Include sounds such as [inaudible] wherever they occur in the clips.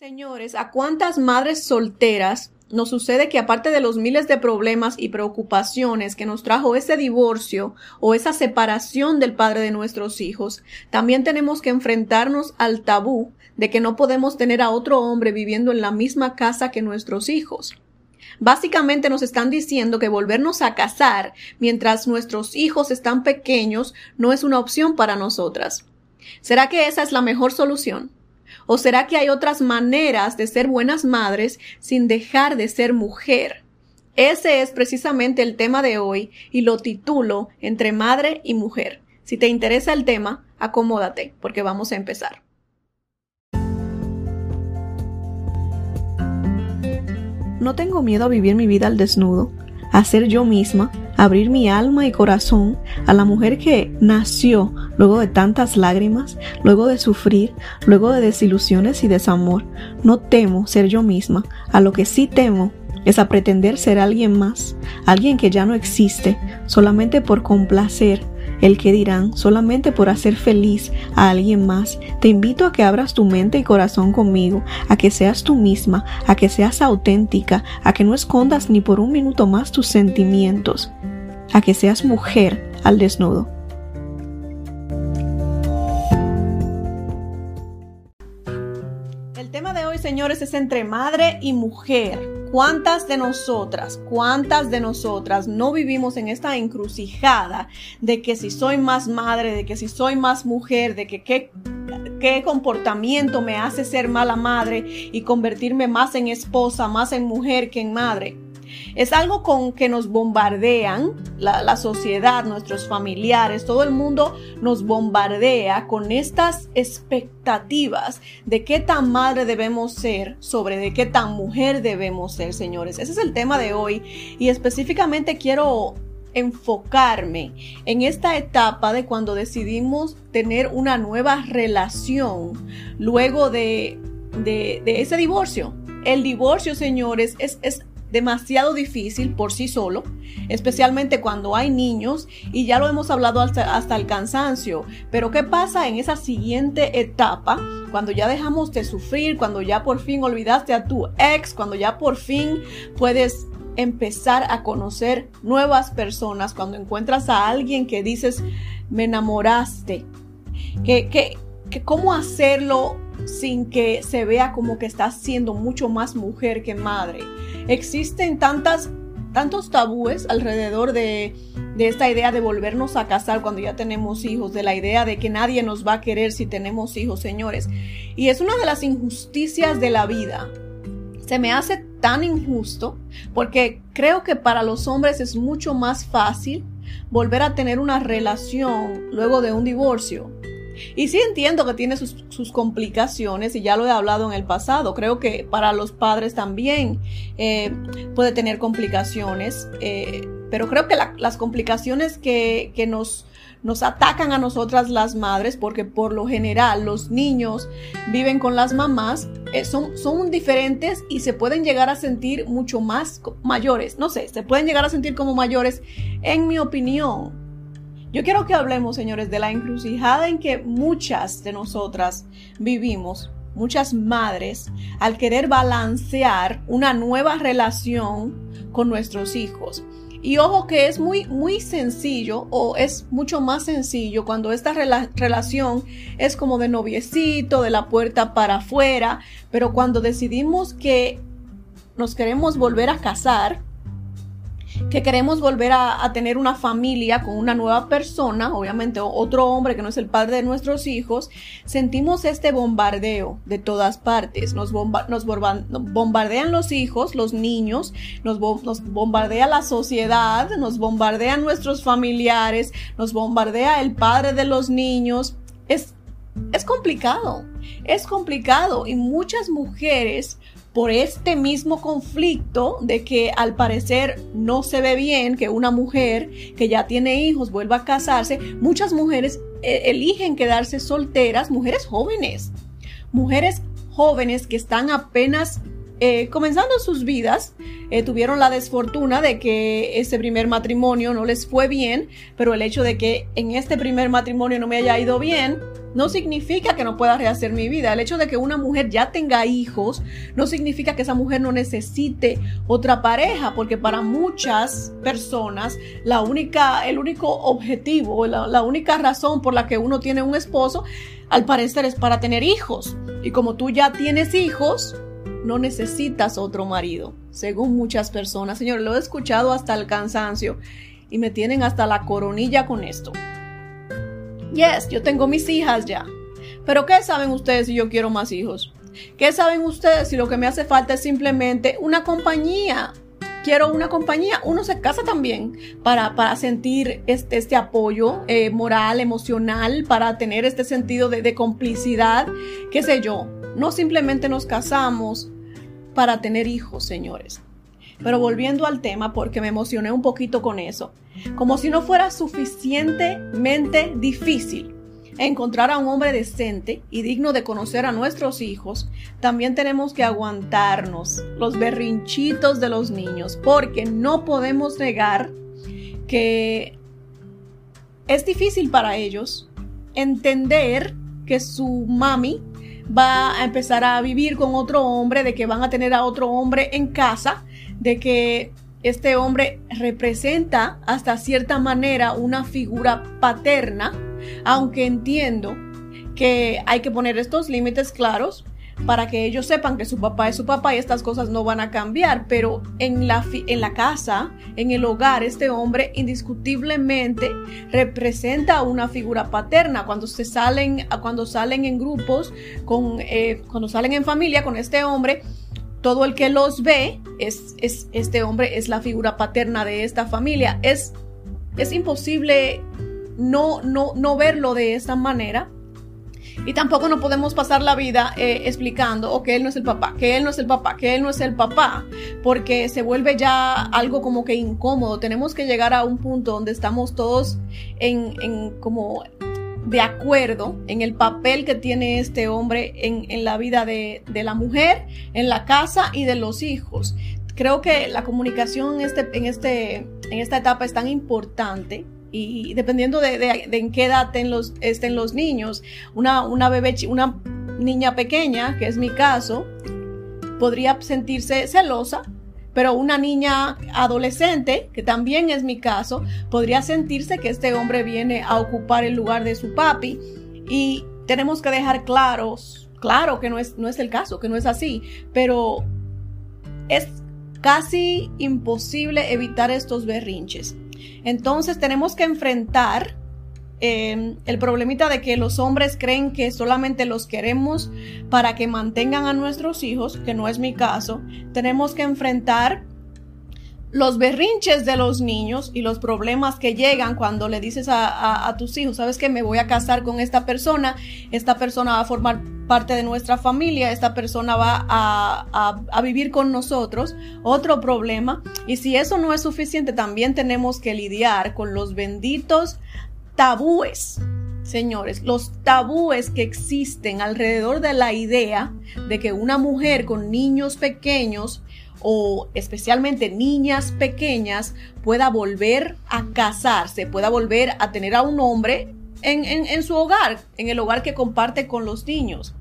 Señores, ¿a cuántas madres solteras nos sucede que aparte de los miles de problemas y preocupaciones que nos trajo ese divorcio o esa separación del padre de nuestros hijos, también tenemos que enfrentarnos al tabú de que no podemos tener a otro hombre viviendo en la misma casa que nuestros hijos? Básicamente nos están diciendo que volvernos a casar mientras nuestros hijos están pequeños no es una opción para nosotras. ¿Será que esa es la mejor solución? ¿O será que hay otras maneras de ser buenas madres sin dejar de ser mujer? Ese es precisamente el tema de hoy y lo titulo Entre Madre y Mujer. Si te interesa el tema, acomódate porque vamos a empezar. No tengo miedo a vivir mi vida al desnudo, a ser yo misma, abrir mi alma y corazón a la mujer que nació luego de tantas lágrimas, luego de sufrir, luego de desilusiones y desamor. No temo ser yo misma, a lo que sí temo es a pretender ser alguien más, alguien que ya no existe, solamente por complacer el que dirán solamente por hacer feliz a alguien más. Te invito a que abras tu mente y corazón conmigo, a que seas tú misma, a que seas auténtica, a que no escondas ni por un minuto más tus sentimientos, a que seas mujer al desnudo. El tema de hoy, señores, es entre madre y mujer. ¿Cuántas de nosotras, cuántas de nosotras no vivimos en esta encrucijada de que si soy más madre, de que si soy más mujer, de que qué, qué comportamiento me hace ser mala madre y convertirme más en esposa, más en mujer que en madre? Es algo con que nos bombardean la, sociedad, nuestros familiares, todo el mundo nos bombardea con estas expectativas de qué tan madre debemos ser, sobre de qué tan mujer debemos ser, señores. Ese es el tema de hoy y específicamente quiero enfocarme en esta etapa de cuando decidimos tener una nueva relación luego de, de, ese divorcio. El divorcio, señores, es, es demasiado difícil por sí solo, especialmente cuando hay niños y ya lo hemos hablado hasta, el cansancio. Pero ¿qué pasa en esa siguiente etapa? Cuando ya dejamos de sufrir, cuando ya por fin olvidaste a tu ex, cuando ya por fin puedes empezar a conocer nuevas personas, cuando encuentras a alguien que dices, me enamoraste, que, que, que cómo hacerlo sin que se vea como que estás siendo mucho más mujer que madre. Existen tantas, tantos tabúes alrededor de, de esta idea de volvernos a casar cuando ya tenemos hijos, de la idea de que nadie nos va a querer si tenemos hijos, señores. Y es una de las injusticias de la vida. Se me hace tan injusto porque creo que para los hombres es mucho más fácil volver a tener una relación luego de un divorcio y sí entiendo que tiene sus, complicaciones y ya lo he hablado en el pasado. Creo que para los padres también eh, puede tener complicaciones, eh, pero creo que las complicaciones que, nos, nos atacan a nosotras las madres, porque por lo general los niños viven con las mamás, eh, son, son diferentes y se pueden llegar a sentir mucho más mayores. No sé, se pueden llegar a sentir como mayores, en mi opinión. Yo quiero que hablemos, señores, de la encrucijada en que muchas de nosotras vivimos, muchas madres, al querer balancear una nueva relación con nuestros hijos. Y ojo que es muy, muy sencillo o es mucho más sencillo cuando esta relación es como de noviecito, de la puerta para afuera, pero cuando decidimos que nos queremos volver a casar, que queremos volver a, tener una familia con una nueva persona, obviamente otro hombre que no es el padre de nuestros hijos, sentimos este bombardeo de todas partes. Nos, bombardean los hijos, los niños, nos, nos bombardea la sociedad, nos bombardean nuestros familiares, nos bombardea el padre de los niños. Es, es complicado, es complicado y muchas mujeres por este mismo conflicto de que al parecer no se ve bien que una mujer que ya tiene hijos vuelva a casarse, muchas mujeres eh, eligen quedarse solteras, mujeres jóvenes, mujeres jóvenes que están apenas eh, comenzando sus vidas, eh, tuvieron la desfortuna de que ese primer matrimonio no les fue bien, pero el hecho de que en este primer matrimonio no me haya ido bien, no significa que no pueda rehacer mi vida. El hecho de que una mujer ya tenga hijos no significa que esa mujer no necesite otra pareja, porque para muchas personas la única, el único objetivo, la, la única razón por la que uno tiene un esposo, al parecer es para tener hijos. Y como tú ya tienes hijos, no necesitas otro marido, según muchas personas. Señor, lo he escuchado hasta el cansancio y me tienen hasta la coronilla con esto. Yes, yo tengo mis hijas ya. Pero ¿qué saben ustedes si yo quiero más hijos? ¿Qué saben ustedes si lo que me hace falta es simplemente una compañía? Quiero una compañía. Uno se casa también para, para sentir este, este apoyo eh, moral, emocional, para tener este sentido de, de complicidad, qué sé yo. No simplemente nos casamos para tener hijos, señores. Pero volviendo al tema, porque me emocioné un poquito con eso, como si no fuera suficientemente difícil encontrar a un hombre decente y digno de conocer a nuestros hijos, también tenemos que aguantarnos los berrinchitos de los niños, porque no podemos negar que es difícil para ellos entender que su mami va a empezar a vivir con otro hombre, de que van a tener a otro hombre en casa, de que este hombre representa hasta cierta manera una figura paterna, aunque entiendo que hay que poner estos límites claros para que ellos sepan que su papá es su papá y estas cosas no van a cambiar, pero en la, en la casa, en el hogar, este hombre indiscutiblemente representa una figura paterna. Cuando se salen, cuando salen en grupos, con, eh, cuando salen en familia con este hombre, todo el que los ve es, es, este hombre es la figura paterna de esta familia. Es, es imposible no, no, no verlo de esta manera. Y tampoco no podemos pasar la vida eh, explicando o que él no es el papá, que él no es el papá, que él no es el papá, porque se vuelve ya algo como que incómodo. Tenemos que llegar a un punto donde estamos todos en, en como de acuerdo en el papel que tiene este hombre en, la vida de, la mujer, en la casa y de los hijos. Creo que la comunicación en, este, en, este, en esta etapa es tan importante y dependiendo de, en qué edad estén los, estén los niños, una, una bebé, una niña pequeña, que es mi caso, podría sentirse celosa pero una niña adolescente, que también es mi caso, podría sentirse que este hombre viene a ocupar el lugar de su papi y tenemos que dejar claros, claro que no es, no es el caso, que no es así, pero es casi imposible evitar estos berrinches. Entonces tenemos que enfrentar Em, el problemita de que los hombres creen que solamente los queremos para que mantengan a nuestros hijos, que no es mi caso, tenemos que enfrentar los berrinches de los niños y los problemas que llegan cuando le dices a, tus hijos, sabes que me voy a casar con esta persona, esta persona va a formar parte de nuestra familia, esta persona va a, vivir con nosotros, otro problema. Y si eso no es suficiente, también tenemos que lidiar con los benditos tabúes, señores, los tabúes que existen alrededor de la idea de que una mujer con niños pequeños o especialmente niñas pequeñas pueda volver a casarse, pueda volver a tener a un hombre en, en, su hogar, en el hogar que comparte con los niños.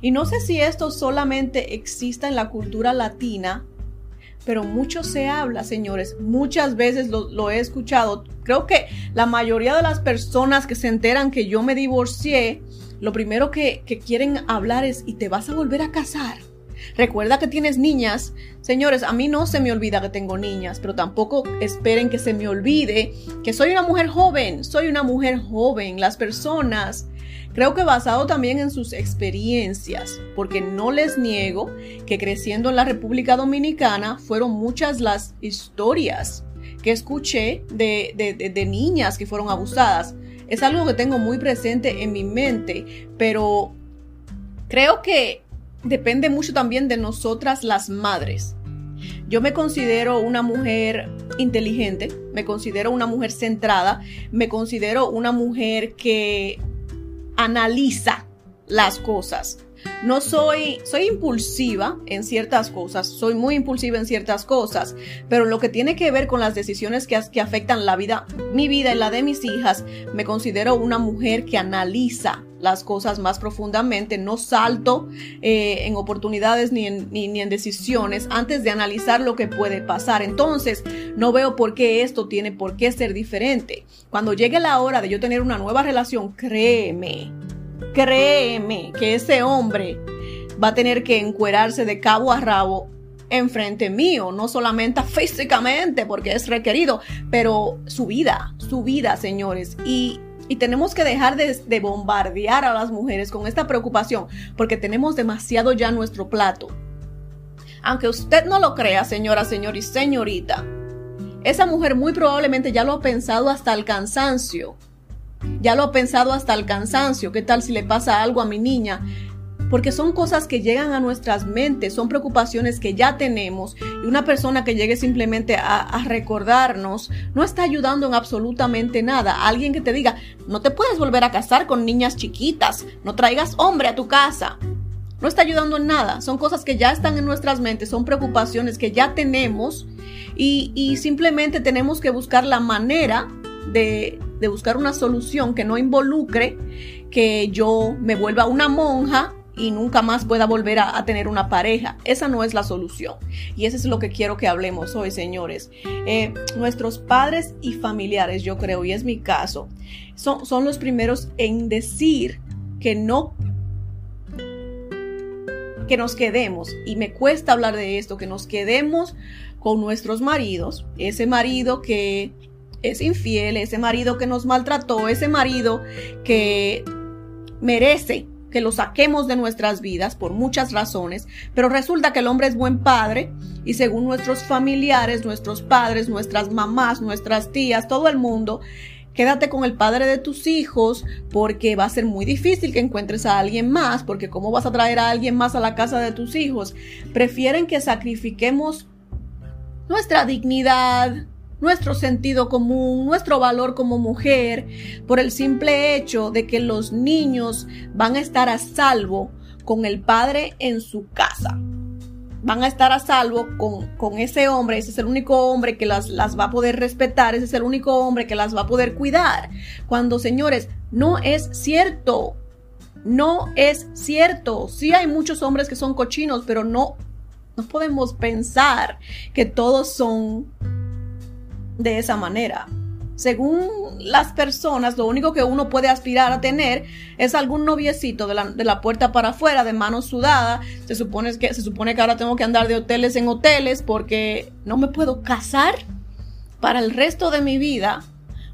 Y no sé si esto solamente exista en la cultura latina pero mucho se habla, señores. Muchas veces lo, he escuchado. Creo que la mayoría de las personas que se enteran que yo me divorcié, lo primero que, quieren hablar es, ¿y te vas a volver a casar? Recuerda que tienes niñas. Señores, a mí no se me olvida que tengo niñas, pero tampoco esperen que se me olvide que soy una mujer joven. Soy una mujer joven. Las personas Creo que basado también en sus experiencias, porque no les niego que creciendo en la República Dominicana fueron muchas las historias que escuché de, niñas que fueron abusadas. Es algo que tengo muy presente en mi mente, pero creo que depende mucho también de nosotras las madres. Yo me considero una mujer inteligente, me considero una mujer centrada, me considero una mujer que analiza las cosas. No soy, soy impulsiva en ciertas cosas, soy muy impulsiva en ciertas cosas, pero lo que tiene que ver con las decisiones que, afectan la vida, mi vida y la de mis hijas, me considero una mujer que analiza las cosas más profundamente, no salto eh, en oportunidades ni en, ni en decisiones antes de analizar lo que puede pasar. Entonces, no veo por qué esto tiene por qué ser diferente. Cuando llegue la hora de yo tener una nueva relación, créeme, créeme que ese hombre va a tener que encuerarse de cabo a rabo enfrente mío, no solamente físicamente porque es requerido, pero su vida, su vida, señores. Y y tenemos que dejar de, bombardear a las mujeres con esta preocupación porque tenemos demasiado ya nuestro plato. Aunque usted no lo crea, señora, señor y señorita, esa mujer muy probablemente ya lo ha pensado hasta el cansancio. Ya lo ha pensado hasta el cansancio. ¿Qué tal si le pasa algo a mi niña? porque son cosas que llegan a nuestras mentes, son preocupaciones que ya tenemos y una persona que llegue simplemente a, recordarnos no está ayudando en absolutamente nada. Alguien que te diga, no te puedes volver a casar con niñas chiquitas, no traigas hombre a tu casa. No está ayudando en nada, son cosas que ya están en nuestras mentes, son preocupaciones que ya tenemos y, simplemente tenemos que buscar la manera de, de buscar una solución que no involucre que yo me vuelva una monja y nunca más pueda volver a, tener una pareja. Esa no es la solución. Y eso es lo que quiero que hablemos hoy, señores. Eh, nuestros padres y familiares, yo creo, y es mi caso, son, son los primeros en decir que no que nos quedemos, y me cuesta hablar de esto, que nos quedemos con nuestros maridos, ese marido que es infiel, ese marido que nos maltrató, ese marido que merece que lo saquemos de nuestras vidas por muchas razones, pero resulta que el hombre es buen padre y según nuestros familiares, nuestros padres, nuestras mamás, nuestras tías, todo el mundo, quédate con el padre de tus hijos porque va a ser muy difícil que encuentres a alguien más, porque cómo vas a traer a alguien más a la casa de tus hijos. Prefieren que sacrifiquemos nuestra dignidad, nuestro sentido común, nuestro valor como mujer, por el simple hecho de que los niños van a estar a salvo con el padre en su casa. Van a estar a salvo con, ese hombre, ese es el único hombre que las, las va a poder respetar, ese es el único hombre que las va a poder cuidar. Cuando, señores, no es cierto. No es cierto. Sí hay muchos hombres que son cochinos, pero no, no podemos pensar que todos son de esa manera. Según las personas, lo único que uno puede aspirar a tener es algún noviecito de la, puerta para afuera, de manos sudadas. Se supone, que, se supone que ahora tengo que andar de hoteles en hoteles porque no me puedo casar. Para el resto de mi vida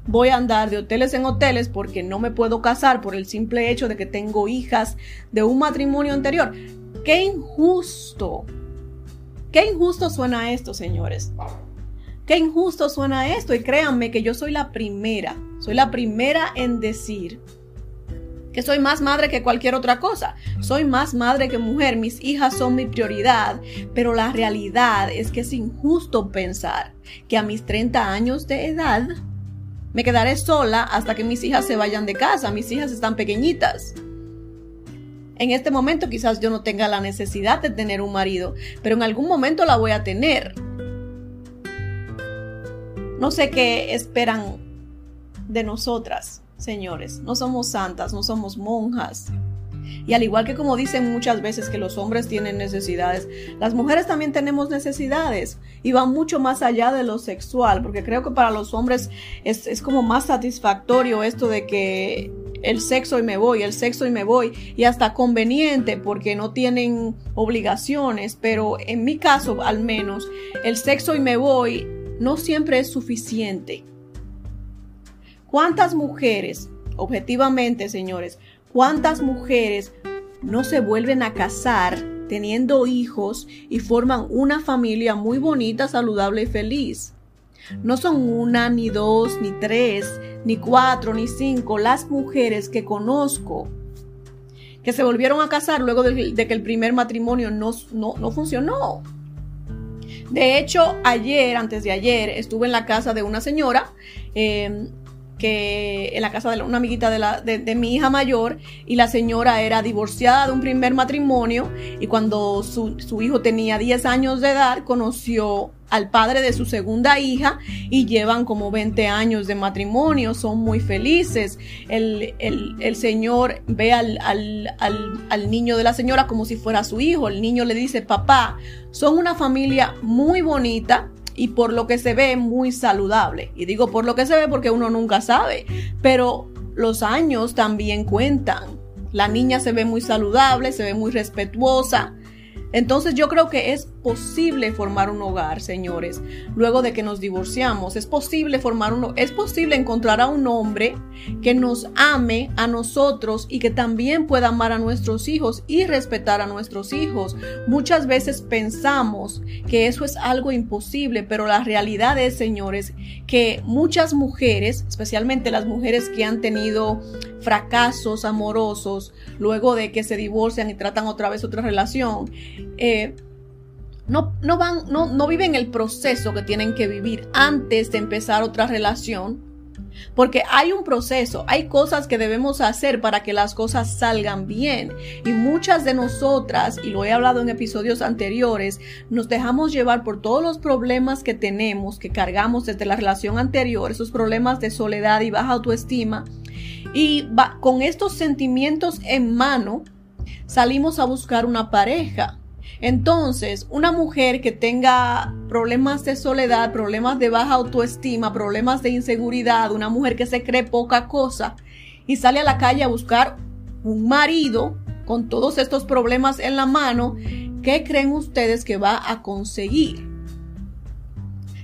voy a andar de hoteles en hoteles porque no me puedo casar por el simple hecho de que tengo hijas de un matrimonio anterior. Qué injusto. Qué injusto suena esto, señores. Qué injusto suena esto y créanme que yo soy la primera, soy la primera en decir que soy más madre que cualquier otra cosa. Soy más madre que mujer, mis hijas son mi prioridad, pero la realidad es que es injusto pensar que a mis 30 años de edad me quedaré sola hasta que mis hijas se vayan de casa, mis hijas están pequeñitas. En este momento quizás yo no tenga la necesidad de tener un marido, pero en algún momento la voy a tener. No sé qué esperan de nosotras, señores. No somos santas, no somos monjas. Y al igual que como dicen muchas veces que los hombres tienen necesidades, las mujeres también tenemos necesidades y van mucho más allá de lo sexual, porque creo que para los hombres es, como más satisfactorio esto de que el sexo y me voy, el sexo y me voy, y hasta conveniente porque no tienen obligaciones, pero en mi caso al menos, el sexo y me voy no siempre es suficiente. ¿Cuántas mujeres, objetivamente señores, cuántas mujeres no se vuelven a casar teniendo hijos y forman una familia muy bonita, saludable y feliz? No son una, ni dos, ni tres, ni cuatro, ni cinco las mujeres que conozco que se volvieron a casar luego de, que el primer matrimonio no, no, no funcionó. De hecho, ayer, antes de ayer, estuve en la casa de una señora em, que en la casa de una amiguita de, la, de, mi hija mayor y la señora era divorciada de un primer matrimonio y cuando su, su hijo tenía 10 años de edad conoció al padre de su segunda hija y llevan como 20 años de matrimonio, son muy felices. El, el, el señor ve al, al, al, al, niño de la señora como si fuera su hijo. El niño le dice, papá, son una familia muy bonita, y por lo que se ve muy saludable. Y digo por lo que se ve porque uno nunca sabe, pero los años también cuentan. La niña se ve muy saludable, se ve muy respetuosa, entonces yo creo que es posible formar un hogar, señores, luego de que nos divorciamos. Es posible formar es posible encontrar a un hombre que nos ame a nosotros y que también pueda amar a nuestros hijos y respetar a nuestros hijos. Muchas veces pensamos que eso es algo imposible, pero la realidad es, señores, que muchas mujeres, especialmente las mujeres que han tenido fracasos amorosos luego de que se divorcian y tratan otra vez otra relación, eh, no, no, van, no, no viven el proceso que tienen que vivir antes de empezar otra relación porque hay un proceso, hay cosas que debemos hacer para que las cosas salgan bien. Y muchas de nosotras, y lo he hablado en episodios anteriores, nos dejamos llevar por todos los problemas que tenemos, que cargamos desde la relación anterior, esos problemas de soledad y baja autoestima. Y con estos sentimientos en mano, salimos a buscar una pareja. Entonces, una mujer que tenga problemas de soledad, problemas de baja autoestima, problemas de inseguridad, una mujer que se cree poca cosa y sale a la calle a buscar un marido con todos estos problemas en la mano, ¿qué creen ustedes que va a conseguir?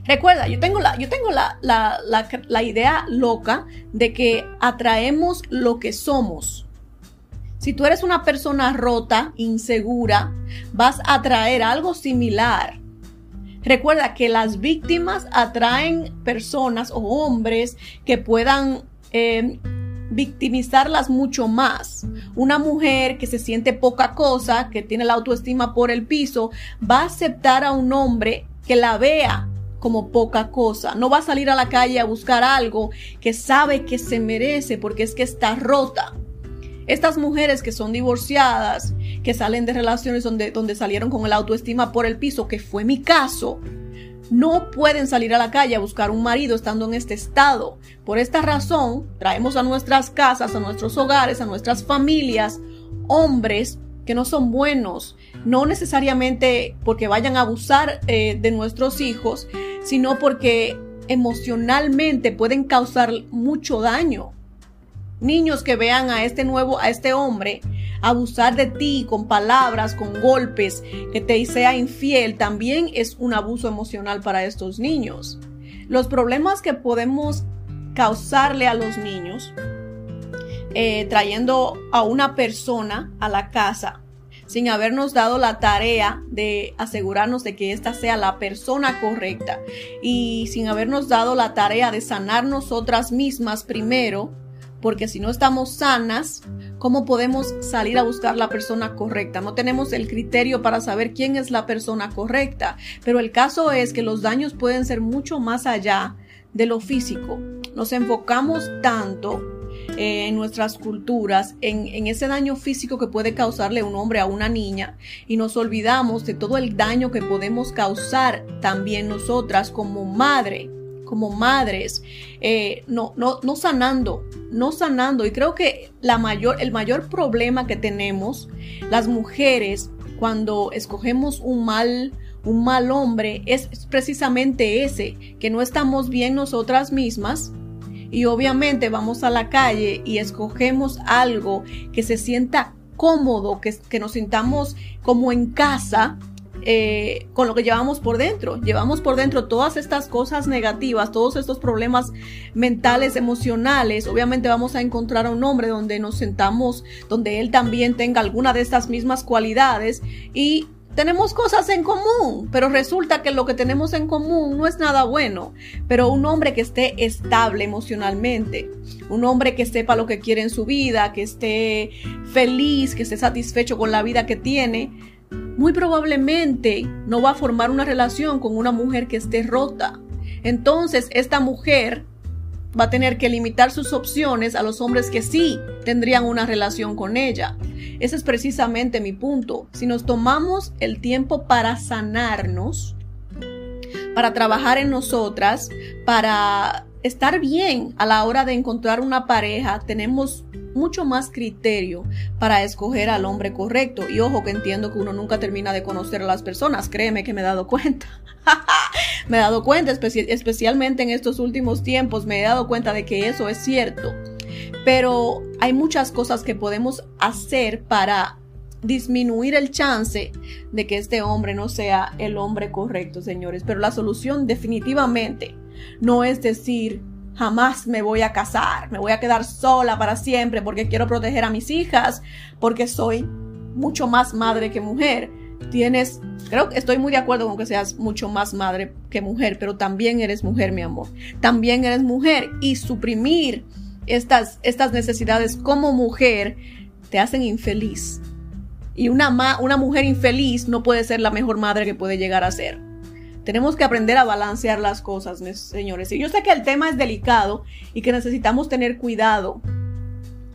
Recuerda, yo tengo la, yo tengo la, la, la idea loca de que atraemos lo que somos. Si tú eres una persona rota, insegura, vas a atraer algo similar. Recuerda que las víctimas atraen personas o hombres que puedan eh, victimizarlas mucho más. Una mujer que se siente poca cosa, que tiene la autoestima por el piso, va a aceptar a un hombre que la vea como poca cosa. No va a salir a la calle a buscar algo que sabe que se merece porque es que está rota. Estas mujeres que son divorciadas, que salen de relaciones donde, donde salieron con el autoestima por el piso, que fue mi caso, no pueden salir a la calle a buscar un marido estando en este estado. Por esta razón, traemos a nuestras casas, a nuestros hogares, a nuestras familias, hombres que no son buenos, no necesariamente porque vayan a abusar eh, de nuestros hijos, sino porque emocionalmente pueden causar mucho daño niños que vean a este nuevo, a este hombre abusar de ti con palabras, con golpes, que te sea infiel, también es un abuso emocional para estos niños. Los problemas que podemos causarle a los niños eh, trayendo a una persona a la casa sin habernos dado la tarea de asegurarnos de que ésta sea la persona correcta y sin habernos dado la tarea de sanar nosotras mismas primero porque si no estamos sanas, ¿cómo podemos salir a buscar la persona correcta? No tenemos el criterio para saber quién es la persona correcta, pero el caso es que los daños pueden ser mucho más allá de lo físico. Nos enfocamos tanto en nuestras culturas, en, ese daño físico que puede causarle un hombre a una niña y nos olvidamos de todo el daño que podemos causar también nosotras como madre como madres, eh, no, no, no sanando, no sanando. Y creo que la mayor, el mayor problema que tenemos las mujeres cuando escogemos un mal, un mal hombre es precisamente ese, que no estamos bien nosotras mismas. Y obviamente vamos a la calle y escogemos algo que se sienta cómodo, que, que nos sintamos como en casa, eh, con lo que llevamos por dentro. Llevamos por dentro todas estas cosas negativas, todos estos problemas mentales, emocionales. Obviamente vamos a encontrar a un hombre donde nos sentamos, donde él también tenga alguna de estas mismas cualidades y tenemos cosas en común, pero resulta que lo que tenemos en común no es nada bueno. Pero un hombre que esté estable emocionalmente, un hombre que sepa lo que quiere en su vida, que esté feliz, que esté satisfecho con la vida que tiene, muy probablemente no va a formar una relación con una mujer que esté rota. Entonces, esta mujer va a tener que limitar sus opciones a los hombres que sí tendrían una relación con ella. Ese es precisamente mi punto. Si nos tomamos el tiempo para sanarnos, para trabajar en nosotras, para estar bien a la hora de encontrar una pareja, tenemos mucho más criterio para escoger al hombre correcto. Y ojo que entiendo que uno nunca termina de conocer a las personas, créeme que me he dado cuenta. [laughs] me he dado cuenta, especialmente en estos últimos tiempos, me he dado cuenta de que eso es cierto. Pero hay muchas cosas que podemos hacer para disminuir el chance de que este hombre no sea el hombre correcto, señores. Pero la solución definitivamente no es decir, jamás me voy a casar, me voy a quedar sola para siempre porque quiero proteger a mis hijas, porque soy mucho más madre que mujer. Tienes, creo que estoy muy de acuerdo con que seas mucho más madre que mujer, pero también eres mujer, mi amor. También eres mujer y suprimir estas, estas necesidades como mujer te hacen infeliz. Y una, una mujer infeliz no puede ser la mejor madre que puede llegar a ser. Tenemos que aprender a balancear las cosas, señores. Y yo sé que el tema es delicado y que necesitamos tener cuidado.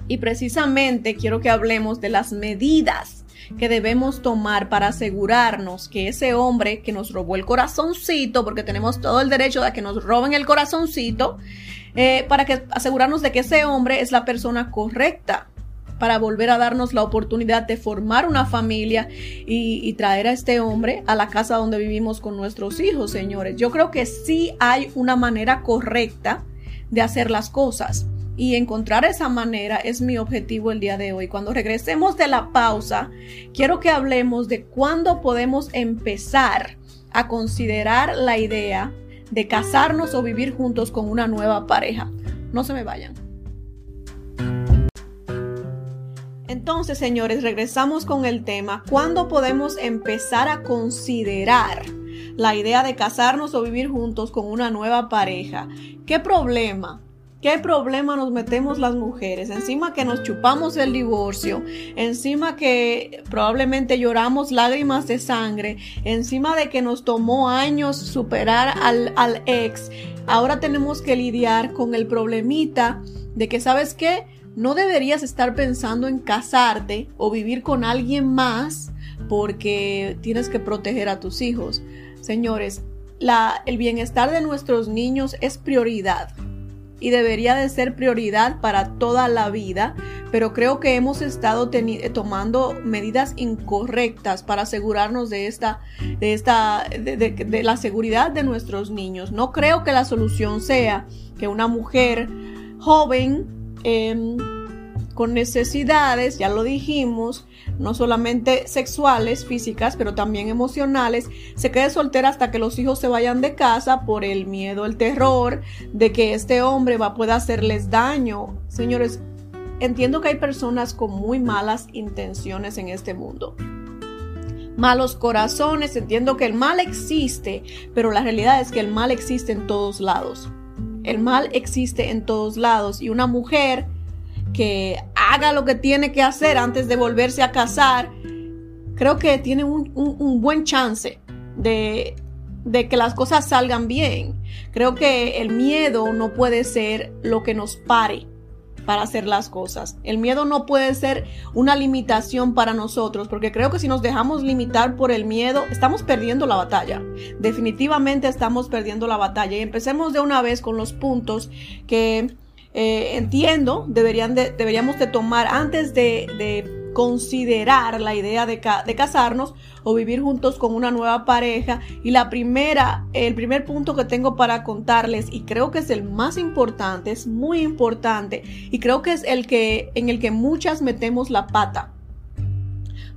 Y precisamente quiero que hablemos de las medidas que debemos tomar para asegurarnos que ese hombre que nos robó el corazoncito, porque tenemos todo el derecho de que nos roben el corazoncito, eh, para que asegurarnos de que ese hombre es la persona correcta para volver a darnos la oportunidad de formar una familia y, traer a este hombre a la casa donde vivimos con nuestros hijos, señores. Yo creo que sí hay una manera correcta de hacer las cosas. Y encontrar esa manera es mi objetivo el día de hoy. Cuando regresemos de la pausa, quiero que hablemos de cuándo podemos empezar a considerar la idea de casarnos o vivir juntos con una nueva pareja. No se me vayan. Entonces, señores, regresamos con el tema. ¿Cuándo podemos empezar a considerar la idea de casarnos o vivir juntos con una nueva pareja? ¿Qué problema? ¿Qué problema nos metemos las mujeres? Encima que nos chupamos el divorcio, encima que probablemente lloramos lágrimas de sangre, encima de que nos tomó años superar al, al ex, ahora tenemos que lidiar con el problemita de que, ¿sabes qué? No deberías estar pensando en casarte o vivir con alguien más porque tienes que proteger a tus hijos. Señores, el bienestar de nuestros niños es prioridad y debería de ser prioridad para toda la vida, pero creo que hemos estado tomando medidas incorrectas para asegurarnos de esta, de esta, de, la seguridad de nuestros niños. No creo que la solución sea que una mujer joven Em, con necesidades, ya lo dijimos, no solamente sexuales, físicas, pero también emocionales, se quede soltera hasta que los hijos se vayan de casa por el miedo, el terror de que este hombre va a poder hacerles daño. Señores, entiendo que hay personas con muy malas intenciones en este mundo. Malos corazones, entiendo que el mal existe, pero la realidad es que el mal existe en todos lados. El mal existe en todos lados y una mujer que haga lo que tiene que hacer antes de volverse a casar, creo que tiene un, buen chance de, de que las cosas salgan bien. Creo que el miedo no puede ser lo que nos pare para hacer las cosas. El miedo no puede ser una limitación para nosotros, porque creo que si nos dejamos limitar por el miedo, estamos perdiendo la batalla. Definitivamente estamos perdiendo la batalla. Y empecemos de una vez con los puntos que eh, entiendo deberían deberíamos de tomar antes de, de considerar la idea de, de, casarnos o vivir juntos con una nueva pareja. Y la primera, el primer punto que tengo para contarles, y creo que es el más importante, es muy importante, y creo que es el que, en el que muchas metemos la pata.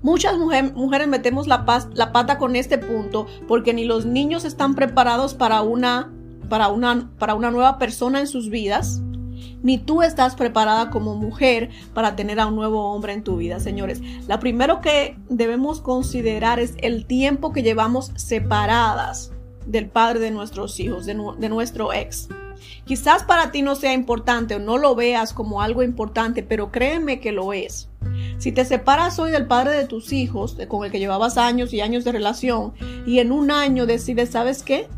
Muchas mujeres metemos la, la pata con este punto porque ni los niños están preparados para una, para una, para una nueva persona en sus vidas ni tú estás preparada como mujer para tener a un nuevo hombre en tu vida, señores. Lo primero que debemos considerar es el tiempo que llevamos separadas del padre de nuestros hijos, de, nuestro ex. Quizás para ti no sea importante o no lo veas como algo importante, pero créeme que lo es. Si te separas hoy del padre de tus hijos, con el que llevabas años y años de relación, y en un año decides, ¿sabes qué?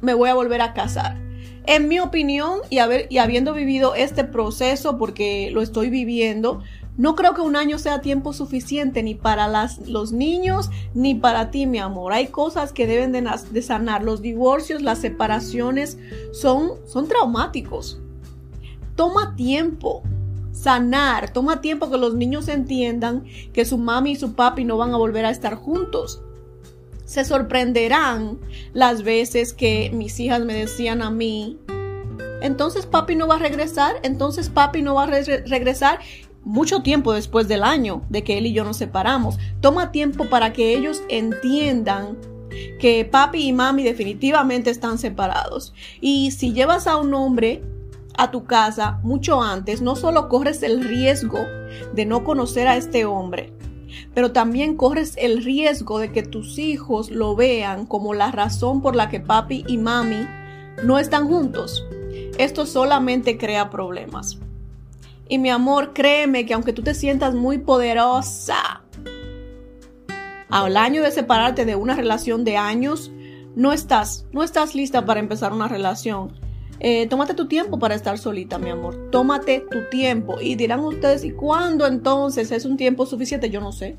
Me voy a volver a casar En mi opinión, y, habiendo vivido este proceso, porque lo estoy viviendo, no creo que un año sea tiempo suficiente ni para las, los niños ni para ti, mi amor. Hay cosas que deben de, sanar. Los divorcios, las separaciones son, son traumáticos. Toma tiempo sanar, toma tiempo que los niños entiendan que su mami y su papi no van a volver a estar juntos. Se sorprenderán las veces que mis hijas me decían a mí, entonces papi no va a regresar, entonces papi no va a regresar mucho tiempo después del año de que él y yo nos separamos. Toma tiempo para que ellos entiendan que papi y mami definitivamente están separados. Y si llevas a un hombre a tu casa mucho antes, no solo corres el riesgo de no conocer a este hombre, pero también corres el riesgo de que tus hijos lo vean como la razón por la que papi y mami no están juntos. Esto solamente crea problemas. Y mi amor, créeme que aunque tú te sientas muy poderosa, al año de separarte de una relación de años, no estás, no estás lista para empezar una relación. Eh, tómate tu tiempo para estar solita, mi amor. Tómate tu tiempo. Y dirán ustedes, ¿y cuándo entonces es un tiempo suficiente? Yo no sé.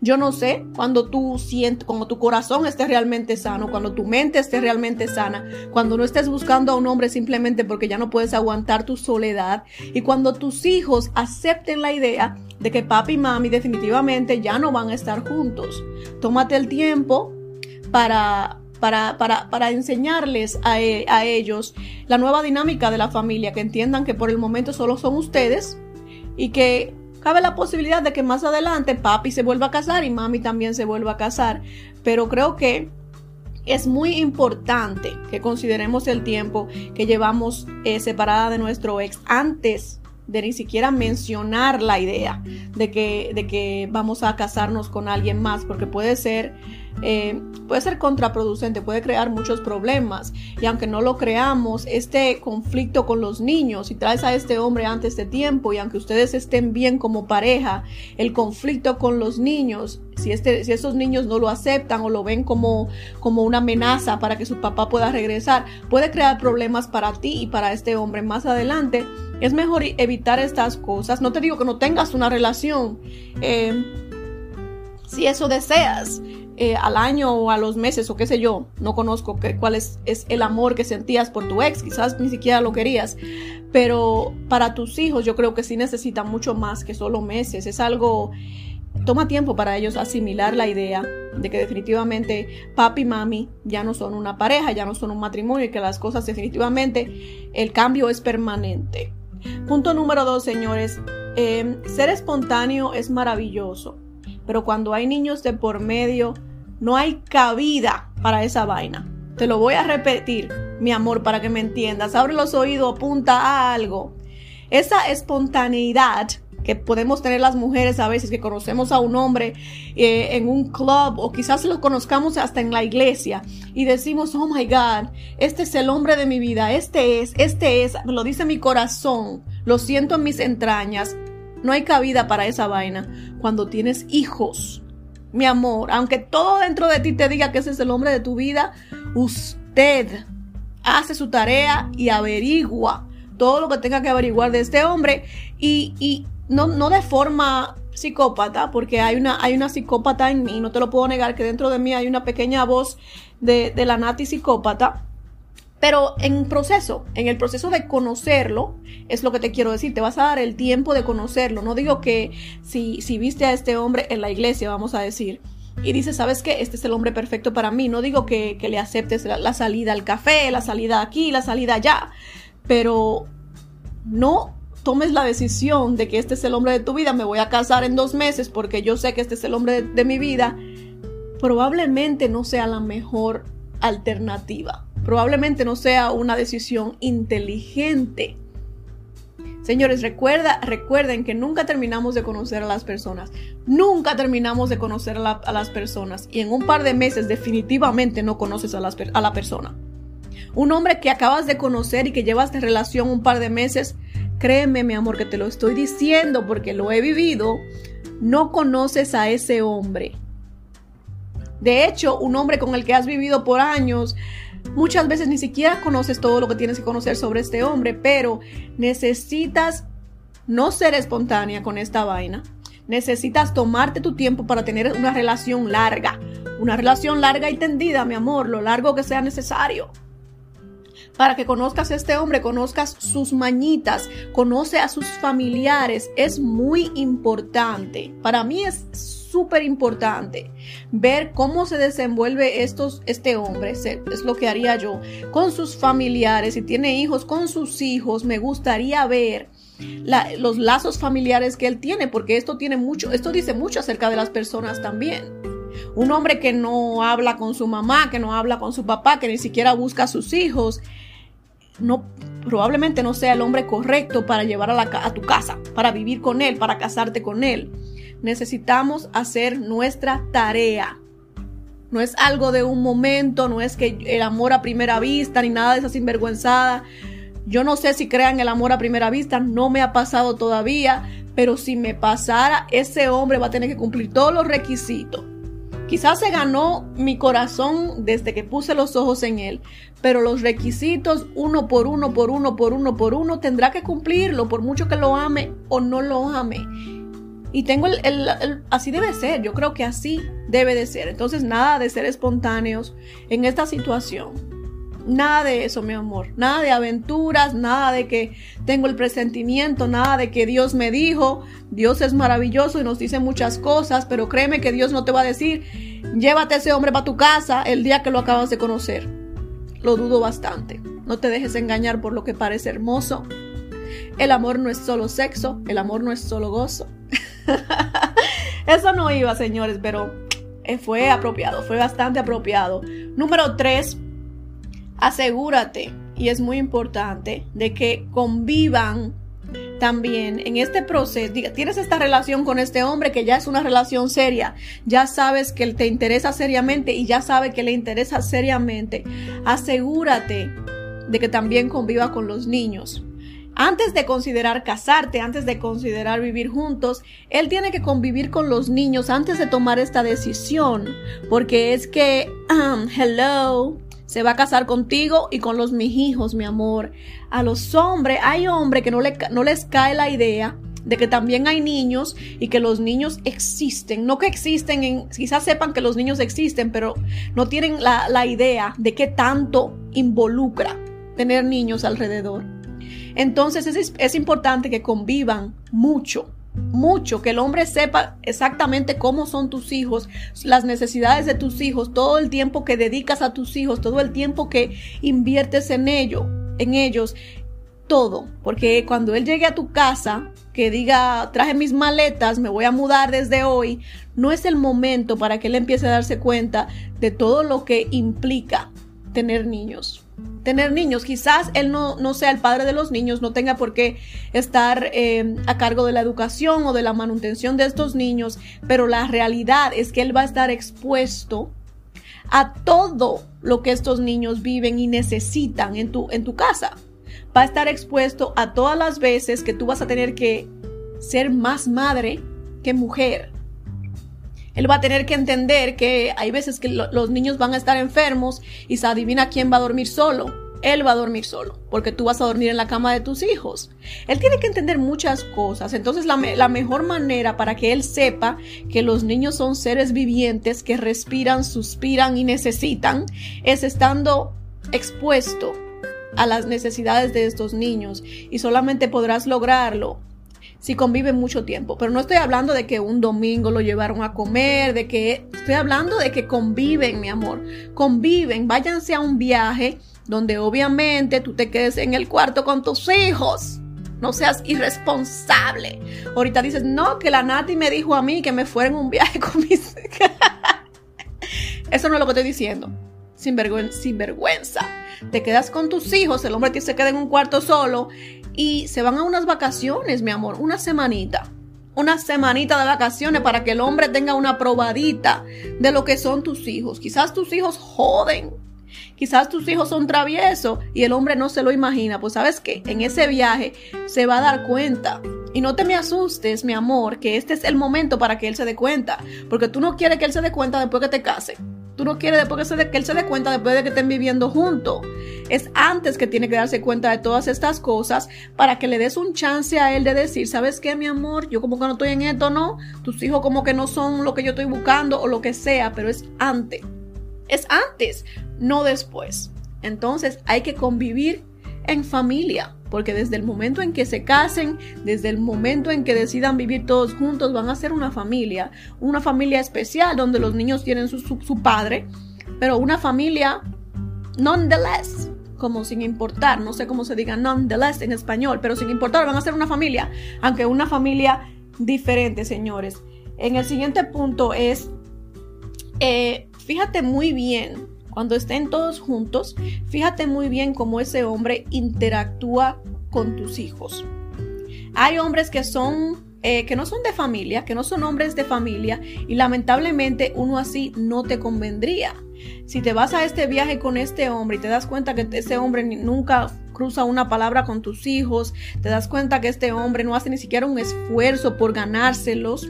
Yo no sé cuando tú sientes, cuando tu corazón esté realmente sano, cuando tu mente esté realmente sana, cuando no estés buscando a un hombre simplemente porque ya no puedes aguantar tu soledad y cuando tus hijos acepten la idea de que papi y mami definitivamente ya no van a estar juntos. Tómate el tiempo para para, para, para, enseñarles a, a, ellos la nueva dinámica de la familia, que entiendan que por el momento solo son ustedes y que Cabe la posibilidad de que más adelante papi se vuelva a casar y mami también se vuelva a casar, pero creo que es muy importante que consideremos el tiempo que llevamos eh, separada de nuestro ex antes de ni siquiera mencionar la idea de que, de que vamos a casarnos con alguien más, porque puede ser eh, puede ser contraproducente, puede crear muchos problemas. Y aunque no lo creamos, este conflicto con los niños, si traes a este hombre antes de tiempo y aunque ustedes estén bien como pareja, el conflicto con los niños, si, este, si esos niños no lo aceptan o lo ven como, como una amenaza para que su papá pueda regresar, puede crear problemas para ti y para este hombre más adelante. Es mejor evitar estas cosas. No te digo que no tengas una relación. Eh, si eso deseas, eh, al año o a los meses o qué sé yo, no conozco cuál es, es, el amor que sentías por tu ex, quizás ni siquiera lo querías, pero para tus hijos yo creo que sí necesitan mucho más que solo meses, es algo, toma tiempo para ellos asimilar la idea de que definitivamente papi y mami ya no son una pareja, ya no son un matrimonio y que las cosas definitivamente, el cambio es permanente. Punto número dos, señores, eh, ser espontáneo es maravilloso, pero cuando hay niños de por medio, no hay cabida para esa vaina. Te lo voy a repetir, mi amor, para que me entiendas. Abre los oídos, apunta a algo. Esa espontaneidad que podemos tener las mujeres a veces, que conocemos a un hombre eh, en un club o quizás lo conozcamos hasta en la iglesia y decimos, oh my God, este es el hombre de mi vida, este es, este es, lo dice mi corazón, lo siento en mis entrañas. No hay cabida para esa vaina cuando tienes hijos mi amor, aunque todo dentro de ti te diga que ese es el hombre de tu vida, usted hace su tarea y averigua todo lo que tenga que averiguar de este hombre. Y, no, no, de forma psicópata, porque hay una, hay una psicópata en mí, no te lo puedo negar que dentro de mí hay una pequeña voz de, de la nati psicópata, pero en proceso, en el proceso de conocerlo, es lo que te quiero decir, te vas a dar el tiempo de conocerlo. No digo que si, si viste a este hombre en la iglesia, vamos a decir, y dices, ¿sabes qué? Este es el hombre perfecto para mí. No digo que, le aceptes la, salida al café, la salida aquí, la salida allá, pero no tomes la decisión de que este es el hombre de tu vida, me voy a casar en dos meses porque yo sé que este es el hombre de mi vida, probablemente no sea la mejor alternativa probablemente no sea una decisión inteligente. Señores, recuerda, recuerden que nunca terminamos de conocer a las personas. Nunca terminamos de conocer a, las personas. Y en un par de meses definitivamente no conoces a, a la persona. Un hombre que acabas de conocer y que llevas de relación un par de meses, créeme mi amor que te lo estoy diciendo porque lo he vivido, no conoces a ese hombre. De hecho, un hombre con el que has vivido por años, Muchas veces ni siquiera conoces todo lo que tienes que conocer sobre este hombre, pero necesitas no ser espontánea con esta vaina. Necesitas tomarte tu tiempo para tener una relación larga. Una relación larga y tendida, mi amor, lo largo que sea necesario para que conozcas a este hombre, conozcas sus mañitas, conoce a sus familiares. Es muy importante. Para mí es súper importante ver cómo se desenvuelve estos, este hombre, es lo que haría yo, con sus familiares, si tiene hijos, con sus hijos, me gustaría ver los lazos familiares que él tiene, porque esto tiene mucho, esto dice mucho acerca de las personas también. Un hombre que no habla con su mamá, que no habla con su papá, que ni siquiera busca a sus hijos, probablemente no sea el hombre correcto para llevar a, la, a tu casa, para vivir con él, para casarte con él. Necesitamos hacer nuestra tarea. No es algo de un momento, no es que el amor a primera vista, ni nada de esa sinvergüenzada. Yo no sé si crean el amor a primera vista, no me ha pasado todavía, pero si me pasara, ese hombre va a tener que cumplir todos los requisitos Quizás se ganó mi corazón desde que puse los ojos en él, pero los requisitos uno por uno, por uno, por uno, por uno, tendrá que cumplirlo, por mucho que lo ame o no lo ame. Y tengo el, así debe ser, yo creo que así debe de ser. Entonces, nada de ser espontáneos en esta situación. Nada de eso, mi amor. Nada de aventuras, nada de que tengo el presentimiento, nada de que Dios me dijo. Dios es maravilloso y nos dice muchas cosas, pero créeme que Dios no te va a decir, llévate a ese hombre para tu casa el día que lo acabas de conocer. Lo dudo bastante. No te dejes engañar por lo que parece hermoso. El amor no es solo sexo, el amor no es solo gozo. [laughs] Eso no iba, señores, pero fue apropiado, fue bastante apropiado. Número tres asegúrate, y es muy importante, de que convivan también en este proceso, tienes esta relación con este hombre que ya es una relación seria, ya sabes que él te interesa seriamente y ya sabe que le interesa seriamente, asegúrate de que también conviva con los niños. Antes de considerar casarte, antes de considerar vivir juntos, él tiene que convivir con los niños antes de tomar esta decisión, porque es que, um, hello, se va a casar contigo y con los mis hijos, mi amor. A los hombres, hay hombres que no, le, no les cae la idea de que también hay niños y que los niños existen. No que existen, en, quizás sepan que los niños existen, pero no tienen la, la idea de qué tanto involucra tener niños alrededor. Entonces es, es importante que convivan mucho mucho, que el hombre sepa exactamente cómo son tus hijos, las necesidades de tus hijos, todo el tiempo que dedicas a tus hijos, todo el tiempo que inviertes en ello, en ellos, todo, porque cuando él llegue a tu casa, que diga, traje mis maletas, me voy a mudar desde hoy, no es el momento para que él empiece a darse cuenta de todo lo que implica tener niños tener niños. Quizás él no, no, sea el padre de los niños, no tenga por qué estar eh, a cargo de la educación o de la manutención de estos niños, pero la realidad es que él va a estar expuesto a todo lo que estos niños viven y necesitan en tu, en tu casa. Va a estar expuesto a todas las veces que tú vas a tener que ser más madre que mujer él va a tener que entender que hay veces que los niños van a estar enfermos y se adivina quién va a dormir solo. Él va a dormir solo, porque tú vas a dormir en la cama de tus hijos. Él tiene que entender muchas cosas. Entonces la, mejor manera para que él sepa que los niños son seres vivientes que respiran, suspiran y necesitan es estando expuesto a las necesidades de estos niños y solamente podrás lograrlo si conviven mucho tiempo. Pero no estoy hablando de que un domingo lo llevaron a comer, de que estoy hablando de que conviven, mi amor. Conviven, váyanse a un viaje donde obviamente tú te quedes en el cuarto con tus hijos. No seas irresponsable. Ahorita dices, no, que la Nati me dijo a mí que me fuera en un viaje [laughs] con mis. Eso no es lo que estoy diciendo. Sin vergüenza. Te quedas con tus hijos, el hombre que se queda en un cuarto solo y se van a unas vacaciones, mi amor, una semanita. Una semanita de vacaciones para que el hombre tenga una probadita de lo que son tus hijos. Quizás tus hijos joden. Quizás tus hijos son traviesos y el hombre no se lo imagina. Pues sabes que en ese viaje se va a dar cuenta. Y no te me asustes, mi amor, que este es el momento para que él se dé cuenta. Porque tú no quieres que él se dé cuenta después que te case. Tú no quieres después que, él se dé cuenta después de que estén viviendo juntos. Es antes que tiene que darse cuenta de todas estas cosas para que le des un chance a él de decir, ¿sabes qué, mi amor? Yo como que no estoy en esto, ¿no? Tus hijos como que no son lo que yo estoy buscando o lo que sea, pero es antes. Es antes, no después. Entonces hay que convivir en familia, porque desde el momento en que se casen, desde el momento en que decidan vivir todos juntos, van a ser una familia, una familia especial donde los niños tienen su, su, padre, pero una familia nonetheless, como sin importar, no sé cómo se diga nonetheless en español, pero sin importar, van a ser una familia, aunque una familia diferente, señores. En el siguiente punto es, eh, fíjate muy bien cuando estén todos juntos, fíjate muy bien cómo ese hombre interactúa con tus hijos. Hay hombres que son eh, que no son de familia, que no son hombres de familia y lamentablemente uno así no te convendría. Si te vas a este viaje con este hombre y te das cuenta que ese hombre nunca cruza una palabra con tus hijos, te das cuenta que este hombre no hace ni siquiera un esfuerzo por ganárselos,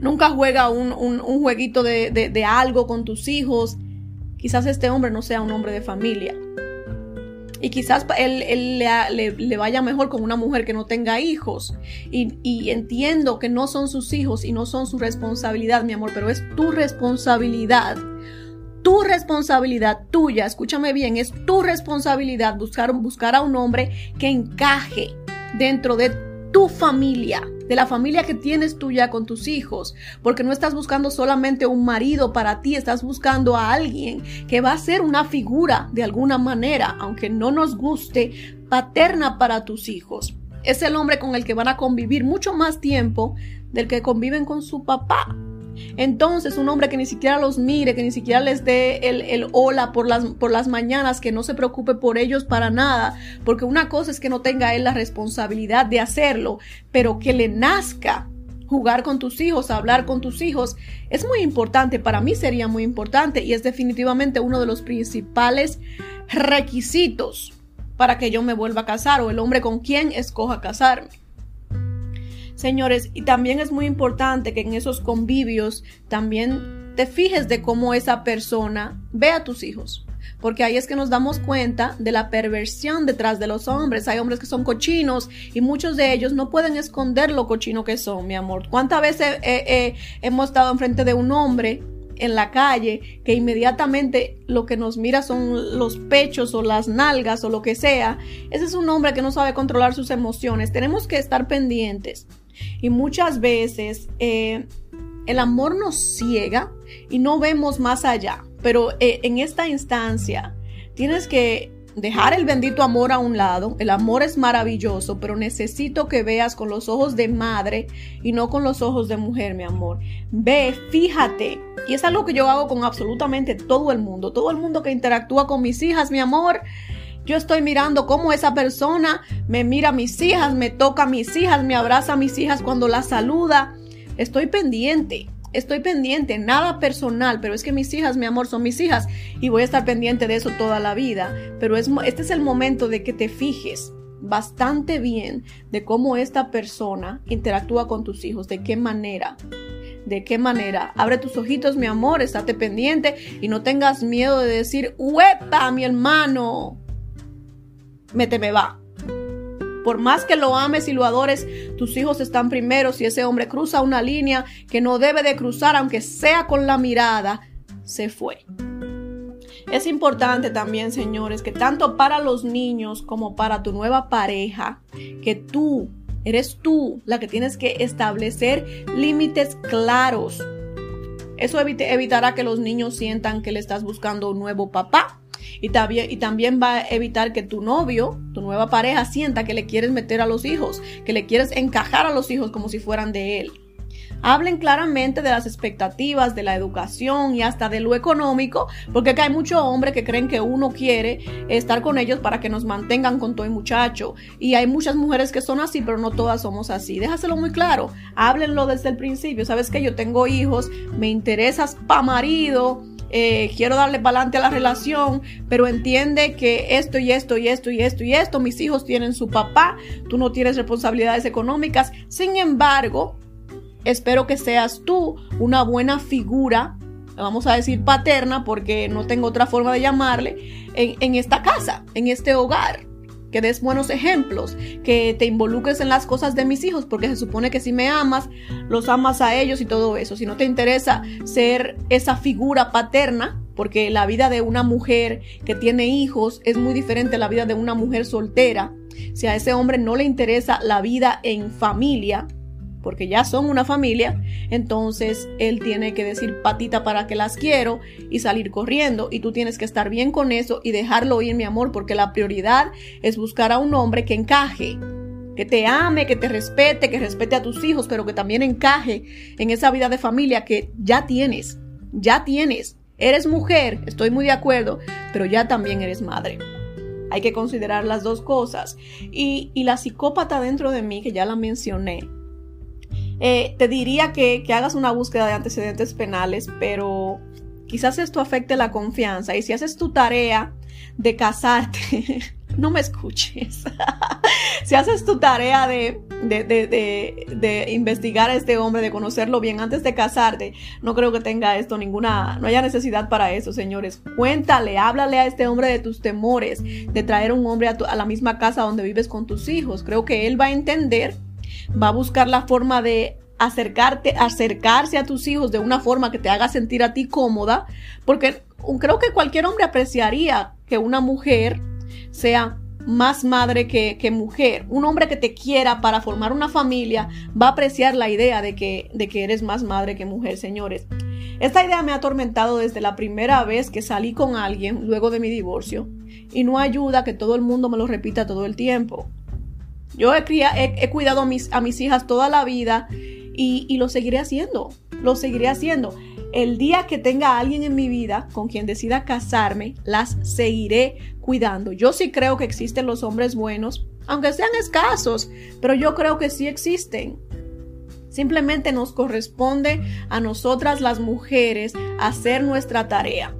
nunca juega un, jueguito de, de algo con tus hijos, quizás este hombre no sea un hombre de familia. Y quizás él, le, vaya mejor con una mujer que no tenga hijos. Y, y, entiendo que no son sus hijos y no son su responsabilidad, mi amor, pero es tu responsabilidad. Tu responsabilidad tuya, escúchame bien, es tu responsabilidad buscar, buscar a un hombre que encaje dentro de tu familia, de la familia que tienes tú ya con tus hijos, porque no estás buscando solamente un marido para ti, estás buscando a alguien que va a ser una figura de alguna manera, aunque no nos guste, paterna para tus hijos. Es el hombre con el que van a convivir mucho más tiempo del que conviven con su papá. Entonces, un hombre que ni siquiera los mire, que ni siquiera les dé el, hola por las, por las mañanas, que no se preocupe por ellos para nada, porque una cosa es que no tenga él la responsabilidad de hacerlo, pero que le nazca jugar con tus hijos, hablar con tus hijos, es muy importante, para mí sería muy importante y es definitivamente uno de los principales requisitos para que yo me vuelva a casar o el hombre con quien escoja casarme. Señores, y también es muy importante que en esos convivios también te fijes de cómo esa persona ve a tus hijos. Porque ahí es que nos damos cuenta de la perversión detrás de los hombres. Hay hombres que son cochinos y muchos de ellos no pueden esconder lo cochino que son, mi amor. ¿Cuántas veces hemos estado enfrente de un hombre en la calle que inmediatamente lo que nos mira son los pechos o las nalgas o lo que sea? Ese es un hombre que no sabe controlar sus emociones. Tenemos que estar pendientes y muchas veces eh, el amor nos ciega y no vemos más allá. Pero eh, en esta instancia tienes que dejar el bendito amor a un lado. El amor es maravilloso, pero necesito que veas con los ojos de madre y no con los ojos de mujer, mi amor. Ve, fíjate. Y es algo que yo hago con absolutamente todo el mundo. Todo el mundo que interactúa con mis hijas, mi amor. Yo estoy mirando cómo esa persona me mira a mis hijas, me toca a mis hijas, me abraza a mis hijas cuando las saluda. Estoy pendiente, estoy pendiente, nada personal, pero es que mis hijas, mi amor, son mis hijas y voy a estar pendiente de eso toda la vida. Pero es, este es el momento de que te fijes bastante bien de cómo esta persona interactúa con tus hijos, de qué manera. ¿De qué manera? Abre tus ojitos, mi amor, estate pendiente y no tengas miedo de decir, ¡Uepa, mi hermano! Me va. Por más que lo ames y lo adores, tus hijos están primero. Si ese hombre cruza una línea que no debe de cruzar, aunque sea con la mirada, se fue. Es importante también, señores, que tanto para los niños como para tu nueva pareja, que tú, eres tú la que tienes que establecer límites claros. Eso evitará que los niños sientan que le estás buscando un nuevo papá y también, y también va a evitar que tu novio, tu nueva pareja, sienta que le quieres meter a los hijos, que le quieres encajar a los hijos como si fueran de él. Hablen claramente de las expectativas, de la educación y hasta de lo económico, porque acá hay muchos hombres que creen que uno quiere estar con ellos para que nos mantengan con todo el muchacho. Y hay muchas mujeres que son así, pero no todas somos así. Déjaselo muy claro. Háblenlo desde el principio. Sabes que yo tengo hijos, me interesas pa' marido, eh, quiero darle balance a la relación, pero entiende que esto y esto y esto y esto y esto, mis hijos tienen su papá, tú no tienes responsabilidades económicas, sin embargo, espero que seas tú una buena figura vamos a decir paterna porque no tengo otra forma de llamarle, en esta casa, en este hogar que des buenos ejemplos, que te involucres en las cosas de mis hijos, porque se supone que si me amas, los amas a ellos y todo eso. Si no te interesa ser esa figura paterna, porque la vida de una mujer que tiene hijos es muy diferente a la vida de una mujer soltera. Si a ese hombre no le interesa la vida en familia, porque ya son una familia, entonces él tiene que decir patita para que las quiero y salir corriendo y tú tienes que estar bien con eso y dejarlo ir, mi amor, porque la prioridad es buscar a un hombre que encaje, que te ame, que te respete, que respete a tus hijos, pero que también encaje en esa vida de familia que ya tienes, ya tienes. Eres mujer, estoy muy de acuerdo, pero ya también eres madre. Hay que considerar las dos cosas. Y, y la psicópata dentro de mí, que ya la mencioné, eh, te diría que, que hagas una búsqueda de antecedentes penales, pero quizás esto afecte la confianza. Y si haces tu tarea de casarte, [laughs] no me escuches. [laughs] si haces tu tarea de, de, de, de, investigar a este hombre, de conocerlo bien antes de casarte, no creo que tenga esto ninguna, no haya necesidad para eso, señores. Cuéntale, háblale a este hombre de tus temores, de traer un hombre a, a la misma casa donde vives con tus hijos. Creo que él va a entender va a buscar la forma de acercarte, acercarse a tus hijos de una forma que te haga sentir a ti cómoda, porque creo que cualquier hombre apreciaría que una mujer sea más madre que, mujer. Un hombre que te quiera para formar una familia va a apreciar la idea de que, de que eres más madre que mujer, señores. Esta idea me ha atormentado desde la primera vez que salí con alguien luego de mi divorcio y no ayuda que todo el mundo me lo repita todo el tiempo. Yo he, cuidado a mis, a mis, hijas toda la vida y, y, lo seguiré haciendo. Lo seguiré haciendo. El día que tenga alguien en mi vida con quien decida casarme, las seguiré cuidando. Yo sí creo que existen los hombres buenos, aunque sean escasos, pero yo creo que sí existen. Simplemente nos corresponde a nosotras las mujeres hacer nuestra tarea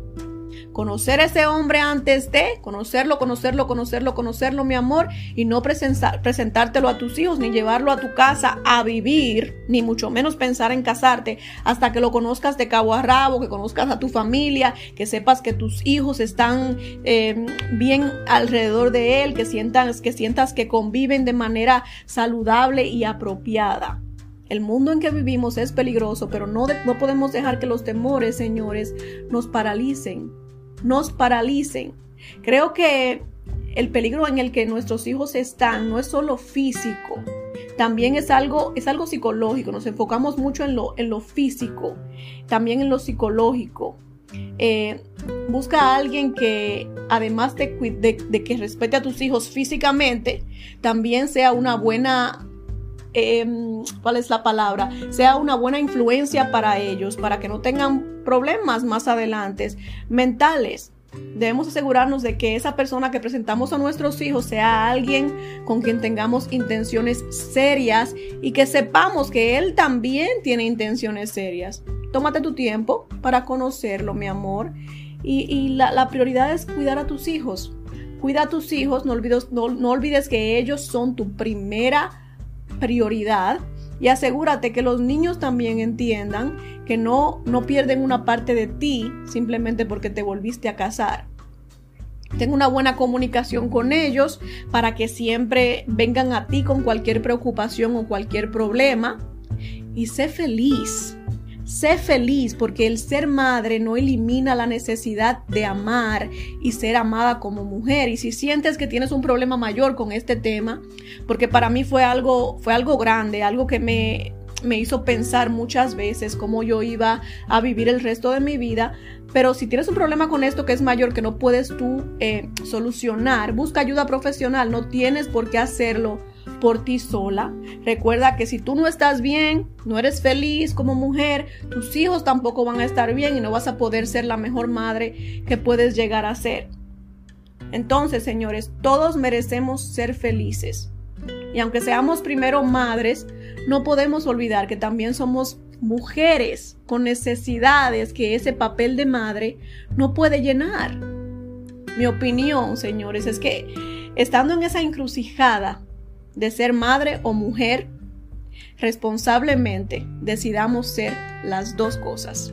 conocer a ese hombre antes de conocerlo, conocerlo, conocerlo, conocerlo, mi amor, y no presentártelo a tus hijos, ni llevarlo a tu casa a vivir, ni mucho menos pensar en casarte hasta que lo conozcas de cabo a rabo, que conozcas a tu familia, que sepas que tus hijos están eh, bien alrededor de él, que sientas, que sientas que conviven de manera saludable y apropiada. El mundo en que vivimos es peligroso, pero no, no podemos dejar que los temores, señores, nos paralicen nos paralicen. Creo que el peligro en el que nuestros hijos están no es solo físico, también es algo, es algo psicológico. Nos enfocamos mucho en lo, en lo físico, también en lo psicológico. Eh, busca a alguien que, además de, que respete a tus hijos físicamente, también sea una buena em, ¿cuál es la palabra? Sea una buena influencia para ellos, para que no tengan problemas más adelante mentales. Debemos asegurarnos de que esa persona que presentamos a nuestros hijos sea alguien con quien tengamos intenciones serias y que sepamos que él también tiene intenciones serias. Tómate tu tiempo para conocerlo, mi amor. Y, la, prioridad es cuidar a tus hijos. Cuida a tus hijos, no olvides, no olvides que ellos son tu primera prioridad y asegúrate que los niños también entiendan que no, no pierden una parte de ti simplemente porque te volviste a casar. Ten una buena comunicación con ellos para que siempre vengan a ti con cualquier preocupación o cualquier problema y sé feliz. Sé feliz porque el ser madre no elimina la necesidad de amar y ser amada como mujer. Y si sientes que tienes un problema mayor con este tema, porque para mí fue algo, fue algo grande, algo que me, me hizo pensar muchas veces cómo yo iba a vivir el resto de mi vida. Pero si tienes un problema con esto que es mayor, que no puedes tú eh, solucionar, busca ayuda profesional. No tienes por qué hacerlo por ti sola. Recuerda que si tú no estás bien, no eres feliz como mujer, tus hijos tampoco van a estar bien y no vas a poder ser la mejor madre que puedes llegar a ser. Entonces, señores, todos merecemos ser felices. Y aunque seamos primero madres, no podemos olvidar que también somos mujeres con necesidades que ese papel de madre no puede llenar. Mi opinión, señores, es que estando en esa encrucijada de ser madre o mujer, responsablemente decidamos ser las dos cosas.